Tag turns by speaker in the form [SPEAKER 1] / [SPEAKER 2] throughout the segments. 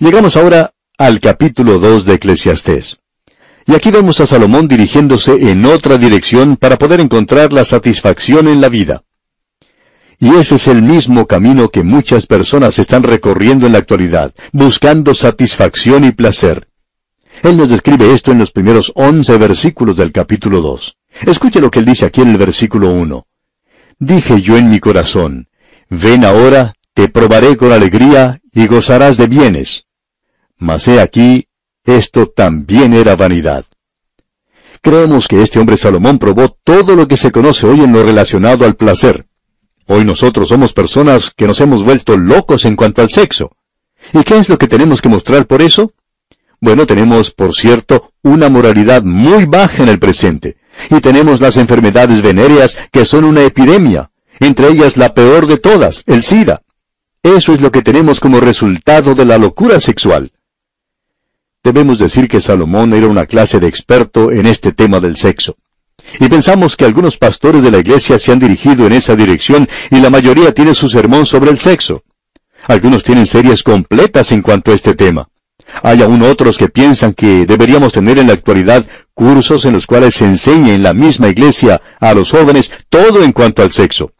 [SPEAKER 1] Llegamos ahora al capítulo 2 de Eclesiastés. Y aquí vemos a Salomón dirigiéndose en otra dirección para poder encontrar la satisfacción en la vida. Y ese es el mismo camino que muchas personas están recorriendo en la actualidad, buscando satisfacción y placer. Él nos describe esto en los primeros once versículos del capítulo 2. Escuche lo que él dice aquí en el versículo 1. Dije yo en mi corazón, ven ahora, te probaré con alegría y gozarás de bienes. Mas he aquí, esto también era vanidad. Creemos que este hombre Salomón probó todo lo que se conoce hoy en lo relacionado al placer. Hoy nosotros somos personas que nos hemos vuelto locos en cuanto al sexo. ¿Y qué es lo que tenemos que mostrar por eso? Bueno, tenemos, por cierto, una moralidad muy baja en el presente. Y tenemos las enfermedades venéreas que son una epidemia, entre ellas la peor de todas, el SIDA. Eso es lo que tenemos como resultado de la locura sexual. Debemos decir que Salomón era una clase de experto en este tema del sexo. Y pensamos que algunos pastores de la iglesia se han dirigido en esa dirección y la mayoría tiene su sermón sobre el sexo. Algunos tienen series completas en cuanto a este tema. Hay aún otros que piensan que deberíamos tener en la actualidad cursos en los cuales se enseñe en la misma iglesia a los jóvenes todo en cuanto al sexo.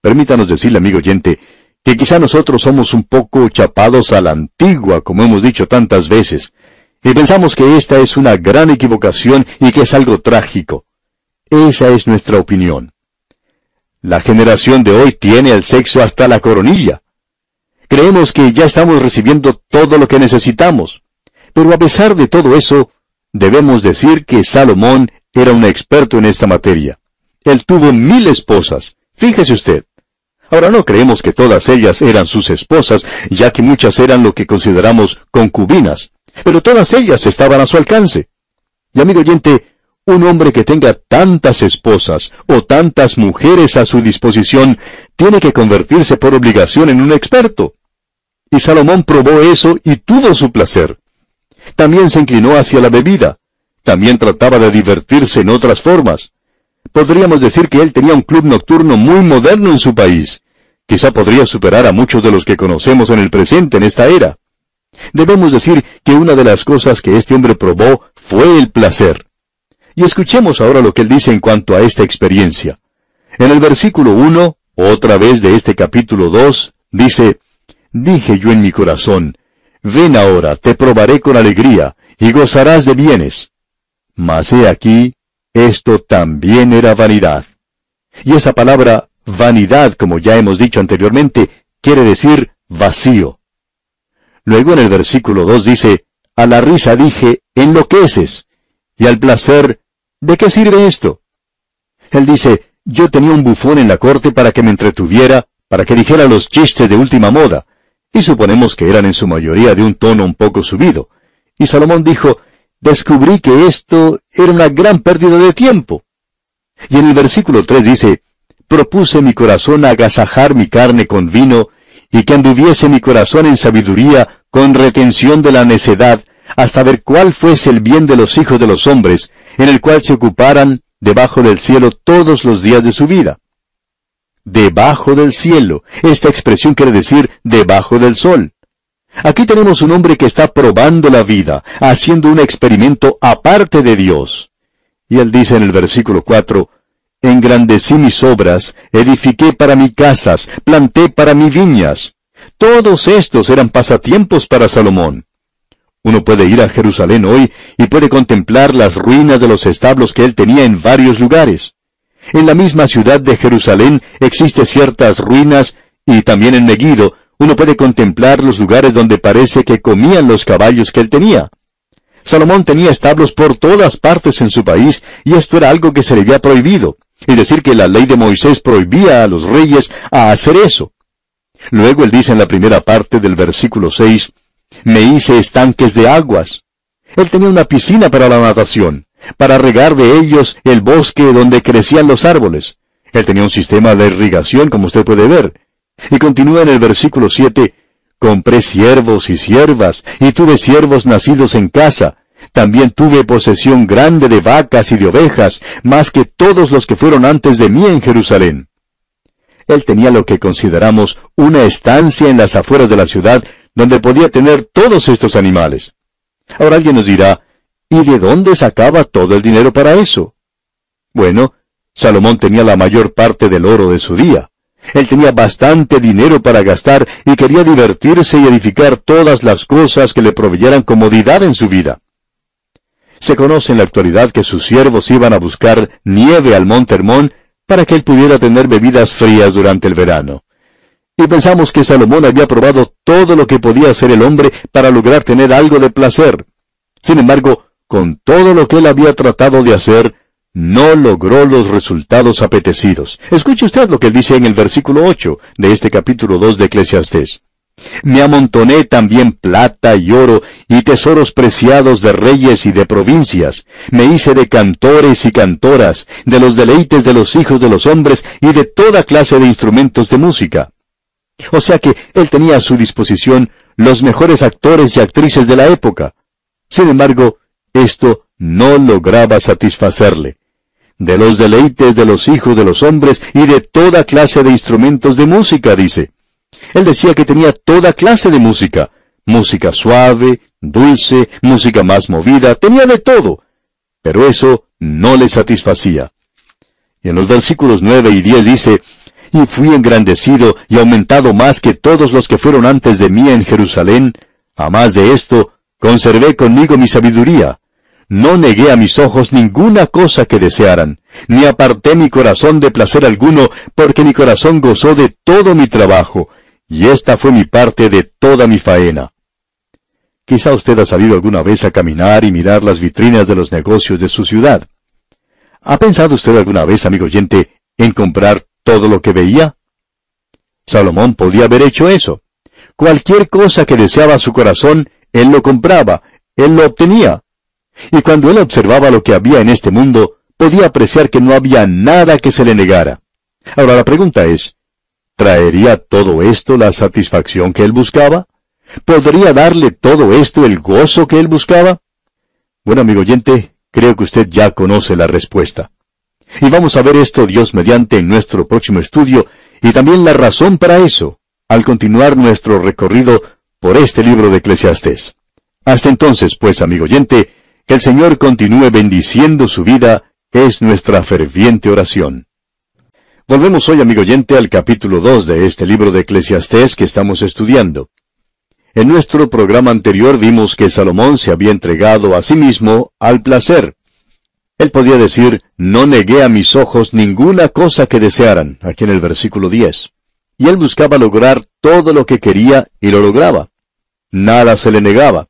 [SPEAKER 1] Permítanos decirle, amigo oyente, que quizá nosotros somos un poco chapados a la antigua, como hemos dicho tantas veces, y pensamos que esta es una gran equivocación y que es algo trágico. Esa es nuestra opinión. La generación de hoy tiene el sexo hasta la coronilla. Creemos que ya estamos recibiendo todo lo que necesitamos. Pero a pesar de todo eso, debemos decir que Salomón era un experto en esta materia. Él tuvo mil esposas. Fíjese usted. Ahora no creemos que todas ellas eran sus esposas, ya que muchas eran lo que consideramos concubinas, pero todas ellas estaban a su alcance. Y amigo oyente, un hombre que tenga tantas esposas o tantas mujeres a su disposición tiene que convertirse por obligación en un experto. Y Salomón probó eso y tuvo su placer. También se inclinó hacia la bebida. También trataba de divertirse en otras formas. Podríamos decir que él tenía un club nocturno muy moderno en su país. Quizá podría superar a muchos de los que conocemos en el presente en esta era. Debemos decir que una de las cosas que este hombre probó fue el placer. Y escuchemos ahora lo que él dice en cuanto a esta experiencia. En el versículo 1, otra vez de este capítulo 2, dice, Dije yo en mi corazón, ven ahora, te probaré con alegría, y gozarás de bienes. Mas he aquí, esto también era vanidad. Y esa palabra vanidad, como ya hemos dicho anteriormente, quiere decir vacío. Luego en el versículo 2 dice, a la risa dije, enloqueces, y al placer, ¿de qué sirve esto? Él dice, yo tenía un bufón en la corte para que me entretuviera, para que dijera los chistes de última moda, y suponemos que eran en su mayoría de un tono un poco subido. Y Salomón dijo, descubrí que esto era una gran pérdida de tiempo. Y en el versículo 3 dice, propuse mi corazón agasajar mi carne con vino, y que anduviese mi corazón en sabiduría con retención de la necedad, hasta ver cuál fuese el bien de los hijos de los hombres, en el cual se ocuparan debajo del cielo todos los días de su vida. Debajo del cielo. Esta expresión quiere decir debajo del sol. Aquí tenemos un hombre que está probando la vida, haciendo un experimento aparte de Dios. Y él dice en el versículo 4, Engrandecí mis obras, edifiqué para mí casas, planté para mí viñas. Todos estos eran pasatiempos para Salomón. Uno puede ir a Jerusalén hoy y puede contemplar las ruinas de los establos que él tenía en varios lugares. En la misma ciudad de Jerusalén existen ciertas ruinas y también en Megiddo uno puede contemplar los lugares donde parece que comían los caballos que él tenía. Salomón tenía establos por todas partes en su país, y esto era algo que se le había prohibido. Es decir, que la ley de Moisés prohibía a los reyes a hacer eso. Luego él dice en la primera parte del versículo 6, Me hice estanques de aguas. Él tenía una piscina para la natación, para regar de ellos el bosque donde crecían los árboles. Él tenía un sistema de irrigación, como usted puede ver. Y continúa en el versículo 7, Compré siervos y siervas, y tuve siervos nacidos en casa. También tuve posesión grande de vacas y de ovejas, más que todos los que fueron antes de mí en Jerusalén. Él tenía lo que consideramos una estancia en las afueras de la ciudad, donde podía tener todos estos animales. Ahora alguien nos dirá, ¿y de dónde sacaba todo el dinero para eso? Bueno, Salomón tenía la mayor parte del oro de su día. Él tenía bastante dinero para gastar y quería divertirse y edificar todas las cosas que le proveyeran comodidad en su vida. Se conoce en la actualidad que sus siervos iban a buscar nieve al monte Hermón para que él pudiera tener bebidas frías durante el verano. Y pensamos que Salomón había probado todo lo que podía hacer el hombre para lograr tener algo de placer. Sin embargo, con todo lo que él había tratado de hacer, no logró los resultados apetecidos. Escuche usted lo que dice en el versículo 8 de este capítulo 2 de Eclesiastés. Me amontoné también plata y oro y tesoros preciados de reyes y de provincias. Me hice de cantores y cantoras, de los deleites de los hijos de los hombres y de toda clase de instrumentos de música. O sea que él tenía a su disposición los mejores actores y actrices de la época. Sin embargo, esto no lograba satisfacerle de los deleites de los hijos de los hombres y de toda clase de instrumentos de música, dice. Él decía que tenía toda clase de música, música suave, dulce, música más movida, tenía de todo. Pero eso no le satisfacía. Y en los versículos nueve y diez dice, Y fui engrandecido y aumentado más que todos los que fueron antes de mí en Jerusalén. A más de esto, conservé conmigo mi sabiduría no negué a mis ojos ninguna cosa que desearan, ni aparté mi corazón de placer alguno, porque mi corazón gozó de todo mi trabajo, y esta fue mi parte de toda mi faena. Quizá usted ha salido alguna vez a caminar y mirar las vitrinas de los negocios de su ciudad. ¿Ha pensado usted alguna vez, amigo oyente, en comprar todo lo que veía? Salomón podía haber hecho eso. Cualquier cosa que deseaba su corazón, él lo compraba, él lo obtenía. Y cuando él observaba lo que había en este mundo, podía apreciar que no había nada que se le negara. Ahora la pregunta es, ¿traería todo esto la satisfacción que él buscaba? ¿Podría darle todo esto el gozo que él buscaba? Bueno, amigo oyente, creo que usted ya conoce la respuesta. Y vamos a ver esto Dios mediante en nuestro próximo estudio y también la razón para eso, al continuar nuestro recorrido por este libro de Eclesiastés. Hasta entonces, pues, amigo oyente, que el Señor continúe bendiciendo su vida es nuestra ferviente oración. Volvemos hoy, amigo oyente, al capítulo 2 de este libro de Eclesiastés que estamos estudiando. En nuestro programa anterior vimos que Salomón se había entregado a sí mismo al placer. Él podía decir, no negué a mis ojos ninguna cosa que desearan, aquí en el versículo 10. Y él buscaba lograr todo lo que quería y lo lograba. Nada se le negaba.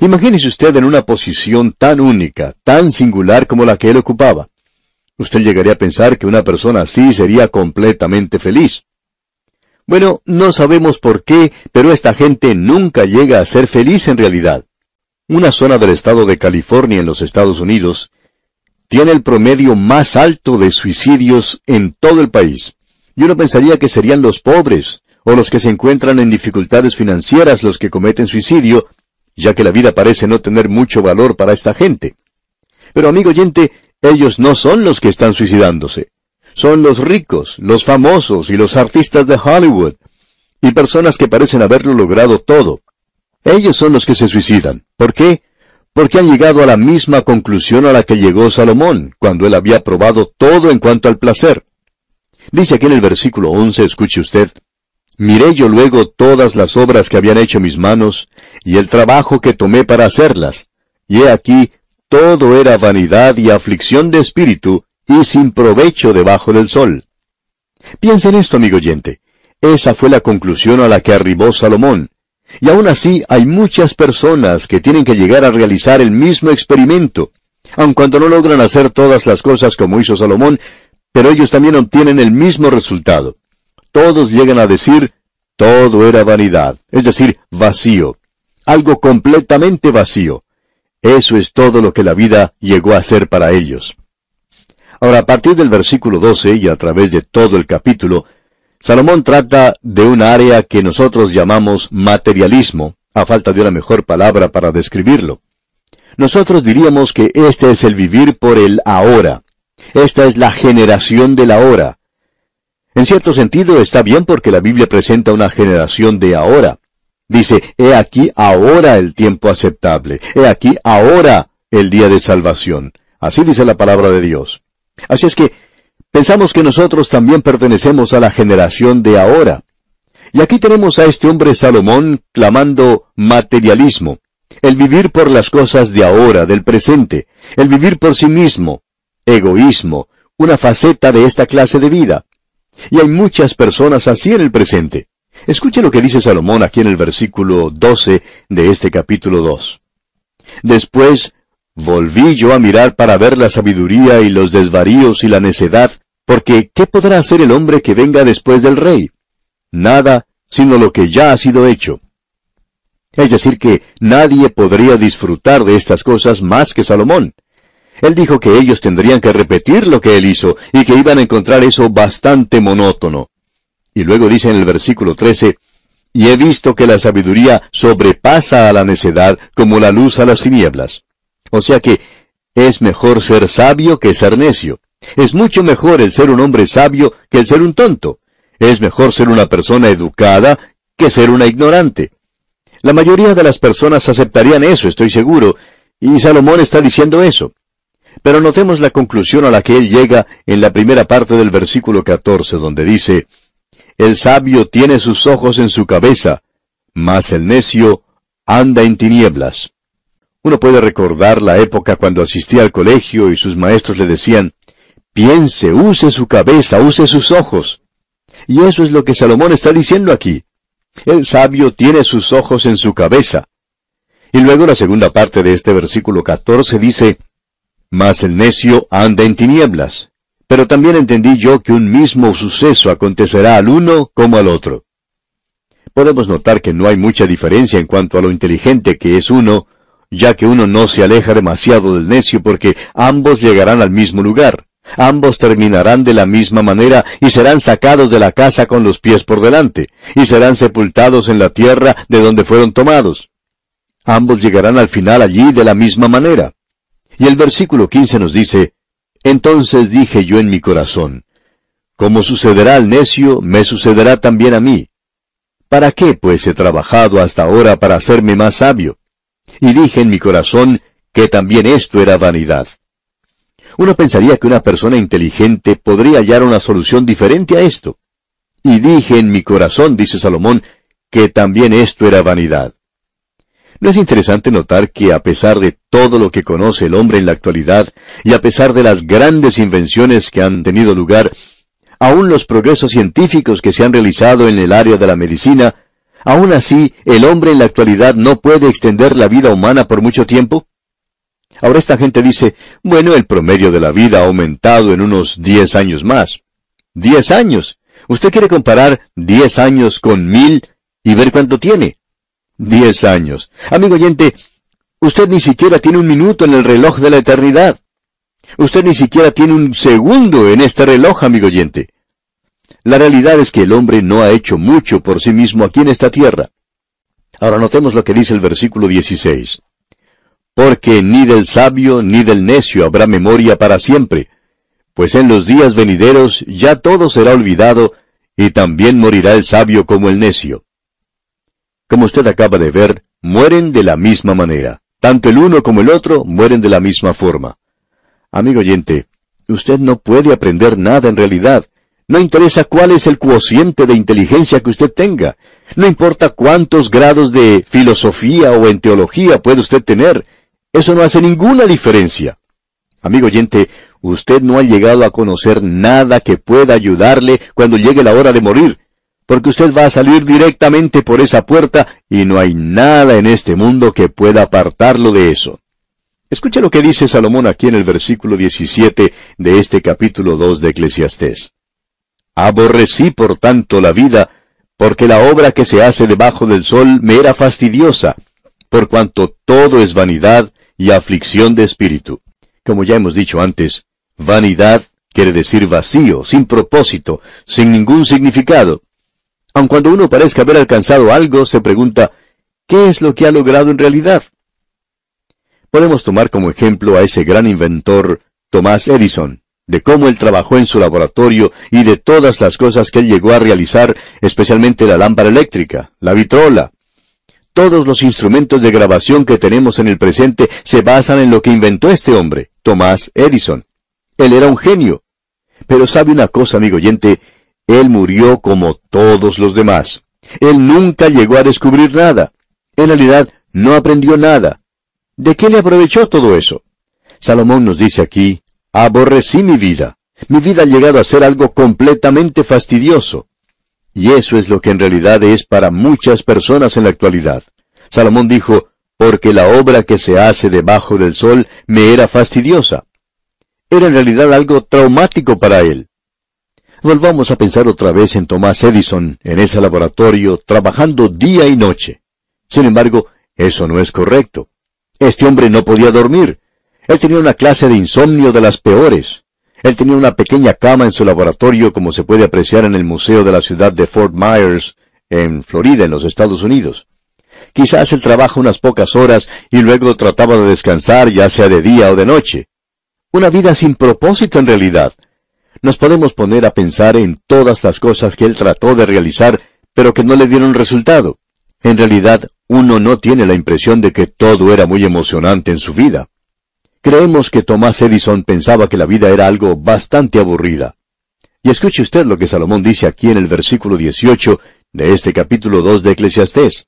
[SPEAKER 1] Imagínese usted en una posición tan única, tan singular como la que él ocupaba. Usted llegaría a pensar que una persona así sería completamente feliz. Bueno, no sabemos por qué, pero esta gente nunca llega a ser feliz en realidad. Una zona del estado de California en los Estados Unidos tiene el promedio más alto de suicidios en todo el país. Y uno pensaría que serían los pobres, o los que se encuentran en dificultades financieras los que cometen suicidio, ya que la vida parece no tener mucho valor para esta gente. Pero amigo oyente, ellos no son los que están suicidándose. Son los ricos, los famosos y los artistas de Hollywood, y personas que parecen haberlo logrado todo. Ellos son los que se suicidan. ¿Por qué? Porque han llegado a la misma conclusión a la que llegó Salomón, cuando él había probado todo en cuanto al placer. Dice aquí en el versículo 11, escuche usted, Miré yo luego todas las obras que habían hecho mis manos, y el trabajo que tomé para hacerlas. Y he aquí, todo era vanidad y aflicción de espíritu, y sin provecho debajo del sol. Piensa en esto, amigo oyente. Esa fue la conclusión a la que arribó Salomón. Y aún así hay muchas personas que tienen que llegar a realizar el mismo experimento, aun cuando no logran hacer todas las cosas como hizo Salomón, pero ellos también obtienen el mismo resultado. Todos llegan a decir, todo era vanidad, es decir, vacío algo completamente vacío. Eso es todo lo que la vida llegó a ser para ellos. Ahora, a partir del versículo 12 y a través de todo el capítulo, Salomón trata de un área que nosotros llamamos materialismo, a falta de una mejor palabra para describirlo. Nosotros diríamos que este es el vivir por el ahora. Esta es la generación del ahora. En cierto sentido está bien porque la Biblia presenta una generación de ahora. Dice, he aquí ahora el tiempo aceptable, he aquí ahora el día de salvación. Así dice la palabra de Dios. Así es que pensamos que nosotros también pertenecemos a la generación de ahora. Y aquí tenemos a este hombre Salomón clamando materialismo, el vivir por las cosas de ahora, del presente, el vivir por sí mismo, egoísmo, una faceta de esta clase de vida. Y hay muchas personas así en el presente. Escuche lo que dice Salomón aquí en el versículo 12 de este capítulo 2. Después volví yo a mirar para ver la sabiduría y los desvaríos y la necedad, porque ¿qué podrá hacer el hombre que venga después del rey? Nada, sino lo que ya ha sido hecho. Es decir, que nadie podría disfrutar de estas cosas más que Salomón. Él dijo que ellos tendrían que repetir lo que él hizo y que iban a encontrar eso bastante monótono. Y luego dice en el versículo 13, Y he visto que la sabiduría sobrepasa a la necedad como la luz a las tinieblas. O sea que es mejor ser sabio que ser necio. Es mucho mejor el ser un hombre sabio que el ser un tonto. Es mejor ser una persona educada que ser una ignorante. La mayoría de las personas aceptarían eso, estoy seguro, y Salomón está diciendo eso. Pero notemos la conclusión a la que él llega en la primera parte del versículo 14, donde dice, el sabio tiene sus ojos en su cabeza, mas el necio anda en tinieblas. Uno puede recordar la época cuando asistía al colegio y sus maestros le decían, piense, use su cabeza, use sus ojos. Y eso es lo que Salomón está diciendo aquí. El sabio tiene sus ojos en su cabeza. Y luego la segunda parte de este versículo 14 dice, Mas el necio anda en tinieblas. Pero también entendí yo que un mismo suceso acontecerá al uno como al otro. Podemos notar que no hay mucha diferencia en cuanto a lo inteligente que es uno, ya que uno no se aleja demasiado del necio porque ambos llegarán al mismo lugar. Ambos terminarán de la misma manera y serán sacados de la casa con los pies por delante, y serán sepultados en la tierra de donde fueron tomados. Ambos llegarán al final allí de la misma manera. Y el versículo 15 nos dice, entonces dije yo en mi corazón, Como sucederá al necio, me sucederá también a mí. ¿Para qué, pues, he trabajado hasta ahora para hacerme más sabio? Y dije en mi corazón que también esto era vanidad. Uno pensaría que una persona inteligente podría hallar una solución diferente a esto. Y dije en mi corazón, dice Salomón, que también esto era vanidad. ¿No es interesante notar que a pesar de todo lo que conoce el hombre en la actualidad, y a pesar de las grandes invenciones que han tenido lugar, aún los progresos científicos que se han realizado en el área de la medicina, aún así el hombre en la actualidad no puede extender la vida humana por mucho tiempo? Ahora esta gente dice, bueno, el promedio de la vida ha aumentado en unos diez años más. ¡Diez años! ¿Usted quiere comparar diez años con mil y ver cuánto tiene? Diez años. Amigo oyente, usted ni siquiera tiene un minuto en el reloj de la eternidad. Usted ni siquiera tiene un segundo en este reloj, amigo oyente. La realidad es que el hombre no ha hecho mucho por sí mismo aquí en esta tierra. Ahora notemos lo que dice el versículo 16. Porque ni del sabio ni del necio habrá memoria para siempre, pues en los días venideros ya todo será olvidado, y también morirá el sabio como el necio. Como usted acaba de ver, mueren de la misma manera. Tanto el uno como el otro mueren de la misma forma. Amigo oyente, usted no puede aprender nada en realidad. No interesa cuál es el cuociente de inteligencia que usted tenga. No importa cuántos grados de filosofía o en teología puede usted tener. Eso no hace ninguna diferencia. Amigo oyente, usted no ha llegado a conocer nada que pueda ayudarle cuando llegue la hora de morir porque usted va a salir directamente por esa puerta y no hay nada en este mundo que pueda apartarlo de eso. Escucha lo que dice Salomón aquí en el versículo 17 de este capítulo 2 de Eclesiastés. Aborrecí por tanto la vida, porque la obra que se hace debajo del sol me era fastidiosa, por cuanto todo es vanidad y aflicción de espíritu. Como ya hemos dicho antes, vanidad quiere decir vacío, sin propósito, sin ningún significado. Aun cuando uno parezca haber alcanzado algo, se pregunta, ¿qué es lo que ha logrado en realidad? Podemos tomar como ejemplo a ese gran inventor, Tomás Edison, de cómo él trabajó en su laboratorio y de todas las cosas que él llegó a realizar, especialmente la lámpara eléctrica, la vitrola. Todos los instrumentos de grabación que tenemos en el presente se basan en lo que inventó este hombre, Tomás Edison. Él era un genio. Pero sabe una cosa, amigo oyente, él murió como todos los demás. Él nunca llegó a descubrir nada. En realidad, no aprendió nada. ¿De qué le aprovechó todo eso? Salomón nos dice aquí, aborrecí mi vida. Mi vida ha llegado a ser algo completamente fastidioso. Y eso es lo que en realidad es para muchas personas en la actualidad. Salomón dijo, porque la obra que se hace debajo del sol me era fastidiosa. Era en realidad algo traumático para él. Volvamos a pensar otra vez en Tomás Edison, en ese laboratorio, trabajando día y noche. Sin embargo, eso no es correcto. Este hombre no podía dormir. Él tenía una clase de insomnio de las peores. Él tenía una pequeña cama en su laboratorio como se puede apreciar en el museo de la ciudad de Fort Myers, en Florida, en los Estados Unidos. Quizás él trabaja unas pocas horas y luego trataba de descansar ya sea de día o de noche. Una vida sin propósito en realidad. Nos podemos poner a pensar en todas las cosas que él trató de realizar, pero que no le dieron resultado. En realidad, uno no tiene la impresión de que todo era muy emocionante en su vida. Creemos que Tomás Edison pensaba que la vida era algo bastante aburrida. Y escuche usted lo que Salomón dice aquí en el versículo 18 de este capítulo 2 de Eclesiastés.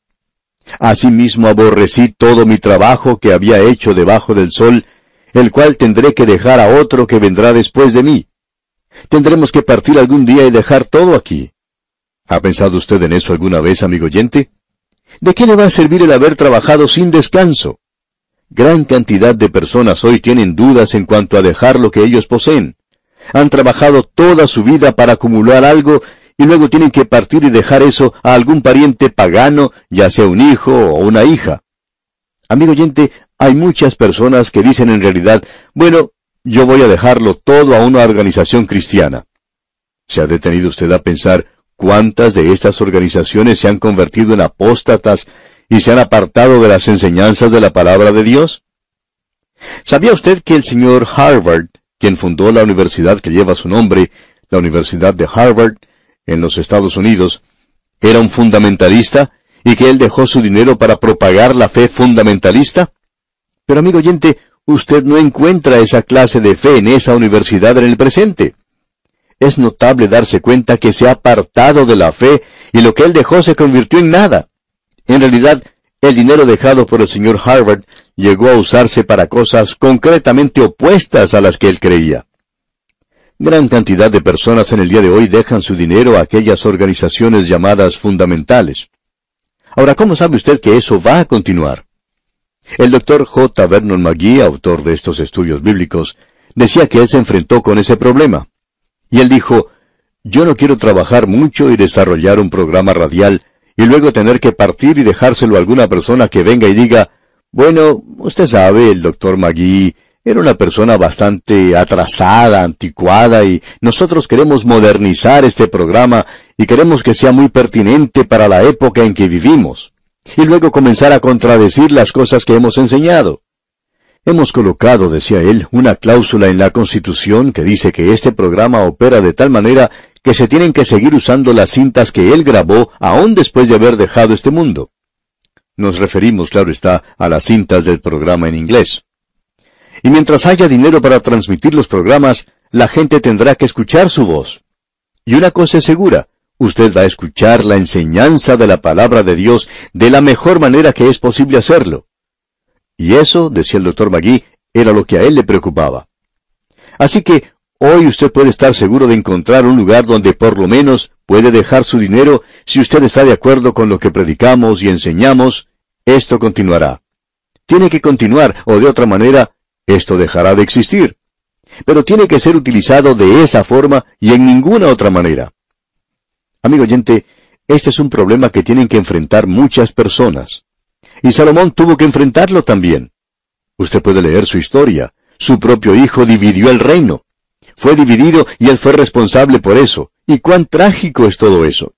[SPEAKER 1] Asimismo aborrecí todo mi trabajo que había hecho debajo del sol, el cual tendré que dejar a otro que vendrá después de mí. Tendremos que partir algún día y dejar todo aquí. ¿Ha pensado usted en eso alguna vez, amigo oyente? ¿De qué le va a servir el haber trabajado sin descanso? Gran cantidad de personas hoy tienen dudas en cuanto a dejar lo que ellos poseen. Han trabajado toda su vida para acumular algo y luego tienen que partir y dejar eso a algún pariente pagano, ya sea un hijo o una hija. Amigo oyente, hay muchas personas que dicen en realidad, bueno, yo voy a dejarlo todo a una organización cristiana. ¿Se ha detenido usted a pensar cuántas de estas organizaciones se han convertido en apóstatas y se han apartado de las enseñanzas de la palabra de Dios? ¿Sabía usted que el señor Harvard, quien fundó la universidad que lleva su nombre, la Universidad de Harvard, en los Estados Unidos, era un fundamentalista y que él dejó su dinero para propagar la fe fundamentalista? Pero amigo oyente, usted no encuentra esa clase de fe en esa universidad en el presente. Es notable darse cuenta que se ha apartado de la fe y lo que él dejó se convirtió en nada. En realidad, el dinero dejado por el señor Harvard llegó a usarse para cosas concretamente opuestas a las que él creía. Gran cantidad de personas en el día de hoy dejan su dinero a aquellas organizaciones llamadas fundamentales. Ahora, ¿cómo sabe usted que eso va a continuar? El doctor J. Vernon McGee, autor de estos estudios bíblicos, decía que él se enfrentó con ese problema. Y él dijo, yo no quiero trabajar mucho y desarrollar un programa radial y luego tener que partir y dejárselo a alguna persona que venga y diga, bueno, usted sabe, el doctor Magui era una persona bastante atrasada, anticuada, y nosotros queremos modernizar este programa y queremos que sea muy pertinente para la época en que vivimos. Y luego comenzar a contradecir las cosas que hemos enseñado. Hemos colocado, decía él, una cláusula en la Constitución que dice que este programa opera de tal manera que se tienen que seguir usando las cintas que él grabó aún después de haber dejado este mundo. Nos referimos, claro está, a las cintas del programa en inglés. Y mientras haya dinero para transmitir los programas, la gente tendrá que escuchar su voz. Y una cosa es segura, usted va a escuchar la enseñanza de la palabra de Dios de la mejor manera que es posible hacerlo. Y eso, decía el doctor Magui, era lo que a él le preocupaba. Así que Hoy usted puede estar seguro de encontrar un lugar donde por lo menos puede dejar su dinero si usted está de acuerdo con lo que predicamos y enseñamos, esto continuará. Tiene que continuar o de otra manera, esto dejará de existir. Pero tiene que ser utilizado de esa forma y en ninguna otra manera. Amigo oyente, este es un problema que tienen que enfrentar muchas personas. Y Salomón tuvo que enfrentarlo también. Usted puede leer su historia. Su propio hijo dividió el reino fue dividido y él fue responsable por eso. ¿Y cuán trágico es todo eso?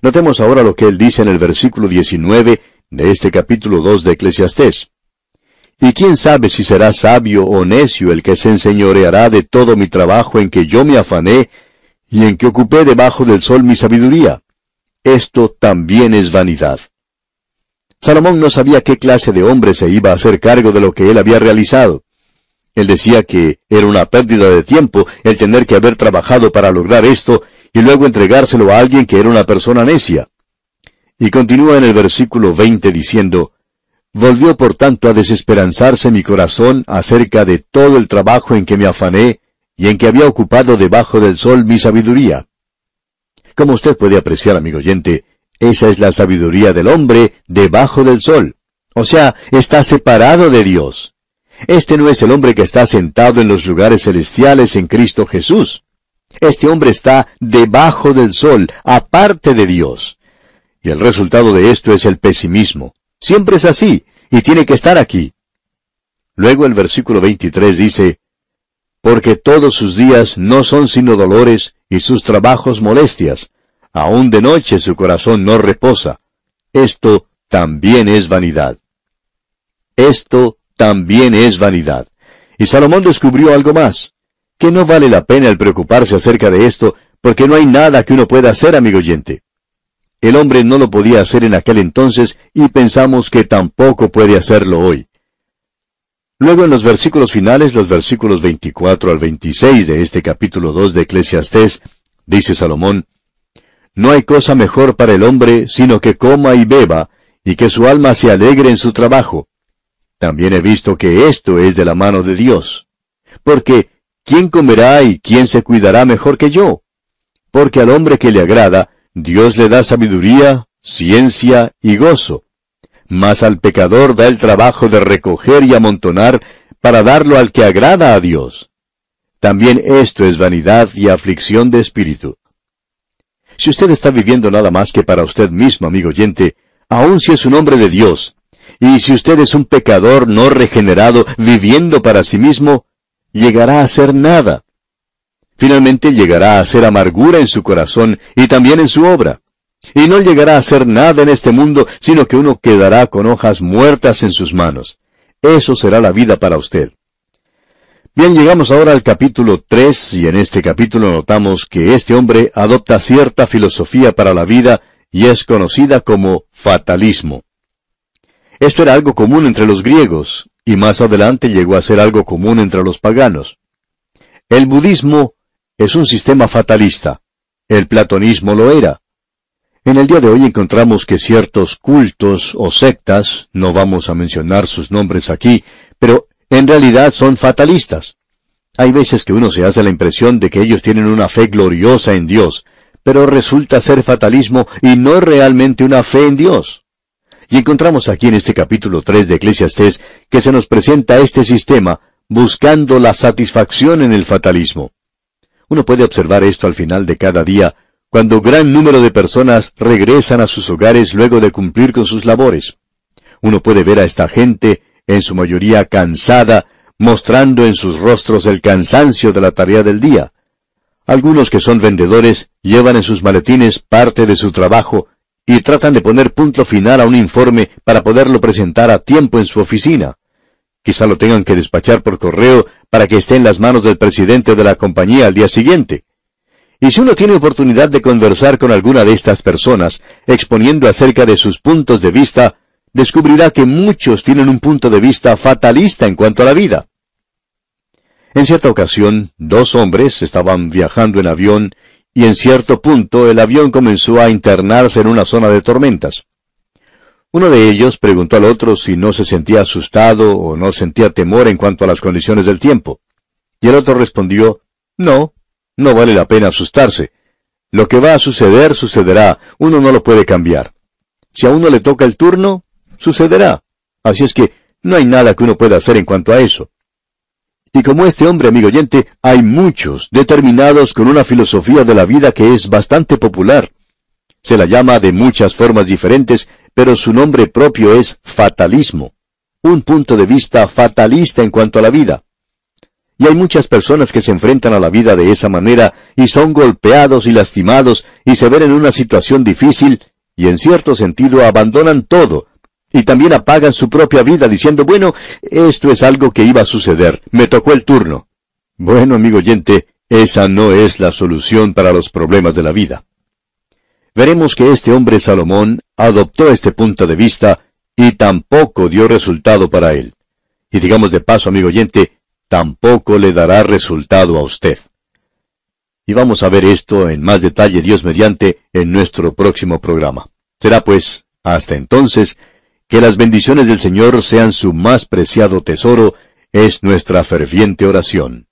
[SPEAKER 1] Notemos ahora lo que él dice en el versículo 19 de este capítulo 2 de Eclesiastés. Y quién sabe si será sabio o necio el que se enseñoreará de todo mi trabajo en que yo me afané y en que ocupé debajo del sol mi sabiduría. Esto también es vanidad. Salomón no sabía qué clase de hombre se iba a hacer cargo de lo que él había realizado. Él decía que era una pérdida de tiempo el tener que haber trabajado para lograr esto y luego entregárselo a alguien que era una persona necia. Y continúa en el versículo 20 diciendo, Volvió por tanto a desesperanzarse mi corazón acerca de todo el trabajo en que me afané y en que había ocupado debajo del sol mi sabiduría. Como usted puede apreciar, amigo oyente, esa es la sabiduría del hombre debajo del sol. O sea, está separado de Dios. Este no es el hombre que está sentado en los lugares celestiales en Cristo Jesús. Este hombre está debajo del sol, aparte de Dios. Y el resultado de esto es el pesimismo. Siempre es así, y tiene que estar aquí. Luego el versículo 23 dice, Porque todos sus días no son sino dolores, y sus trabajos molestias. Aún de noche su corazón no reposa. Esto también es vanidad. Esto también es vanidad. Y Salomón descubrió algo más, que no vale la pena el preocuparse acerca de esto, porque no hay nada que uno pueda hacer, amigo oyente. El hombre no lo podía hacer en aquel entonces y pensamos que tampoco puede hacerlo hoy. Luego en los versículos finales, los versículos 24 al 26 de este capítulo 2 de Eclesiastés, dice Salomón, No hay cosa mejor para el hombre sino que coma y beba, y que su alma se alegre en su trabajo. También he visto que esto es de la mano de Dios. Porque, ¿quién comerá y quién se cuidará mejor que yo? Porque al hombre que le agrada, Dios le da sabiduría, ciencia y gozo. Mas al pecador da el trabajo de recoger y amontonar para darlo al que agrada a Dios. También esto es vanidad y aflicción de espíritu. Si usted está viviendo nada más que para usted mismo, amigo oyente, aun si es un hombre de Dios, y si usted es un pecador no regenerado viviendo para sí mismo, llegará a ser nada. Finalmente llegará a ser amargura en su corazón y también en su obra. Y no llegará a ser nada en este mundo, sino que uno quedará con hojas muertas en sus manos. Eso será la vida para usted. Bien, llegamos ahora al capítulo 3 y en este capítulo notamos que este hombre adopta cierta filosofía para la vida y es conocida como fatalismo. Esto era algo común entre los griegos y más adelante llegó a ser algo común entre los paganos. El budismo es un sistema fatalista. El platonismo lo era. En el día de hoy encontramos que ciertos cultos o sectas, no vamos a mencionar sus nombres aquí, pero en realidad son fatalistas. Hay veces que uno se hace la impresión de que ellos tienen una fe gloriosa en Dios, pero resulta ser fatalismo y no realmente una fe en Dios. Y encontramos aquí en este capítulo 3 de Eclesiastés que se nos presenta este sistema buscando la satisfacción en el fatalismo. Uno puede observar esto al final de cada día, cuando gran número de personas regresan a sus hogares luego de cumplir con sus labores. Uno puede ver a esta gente, en su mayoría cansada, mostrando en sus rostros el cansancio de la tarea del día. Algunos que son vendedores llevan en sus maletines parte de su trabajo y tratan de poner punto final a un informe para poderlo presentar a tiempo en su oficina. Quizá lo tengan que despachar por correo para que esté en las manos del presidente de la compañía al día siguiente. Y si uno tiene oportunidad de conversar con alguna de estas personas, exponiendo acerca de sus puntos de vista, descubrirá que muchos tienen un punto de vista fatalista en cuanto a la vida. En cierta ocasión, dos hombres estaban viajando en avión y en cierto punto el avión comenzó a internarse en una zona de tormentas. Uno de ellos preguntó al otro si no se sentía asustado o no sentía temor en cuanto a las condiciones del tiempo. Y el otro respondió, No, no vale la pena asustarse. Lo que va a suceder, sucederá. Uno no lo puede cambiar. Si a uno le toca el turno, sucederá. Así es que no hay nada que uno pueda hacer en cuanto a eso. Y como este hombre, amigo oyente, hay muchos determinados con una filosofía de la vida que es bastante popular. Se la llama de muchas formas diferentes, pero su nombre propio es fatalismo, un punto de vista fatalista en cuanto a la vida. Y hay muchas personas que se enfrentan a la vida de esa manera y son golpeados y lastimados y se ven en una situación difícil y en cierto sentido abandonan todo y también apagan su propia vida diciendo, bueno, esto es algo que iba a suceder, me tocó el turno. Bueno, amigo oyente, esa no es la solución para los problemas de la vida veremos que este hombre Salomón adoptó este punto de vista y tampoco dio resultado para él. Y digamos de paso, amigo oyente, tampoco le dará resultado a usted. Y vamos a ver esto en más detalle, Dios mediante, en nuestro próximo programa. Será pues, hasta entonces, que las bendiciones del Señor sean su más preciado tesoro, es nuestra ferviente oración.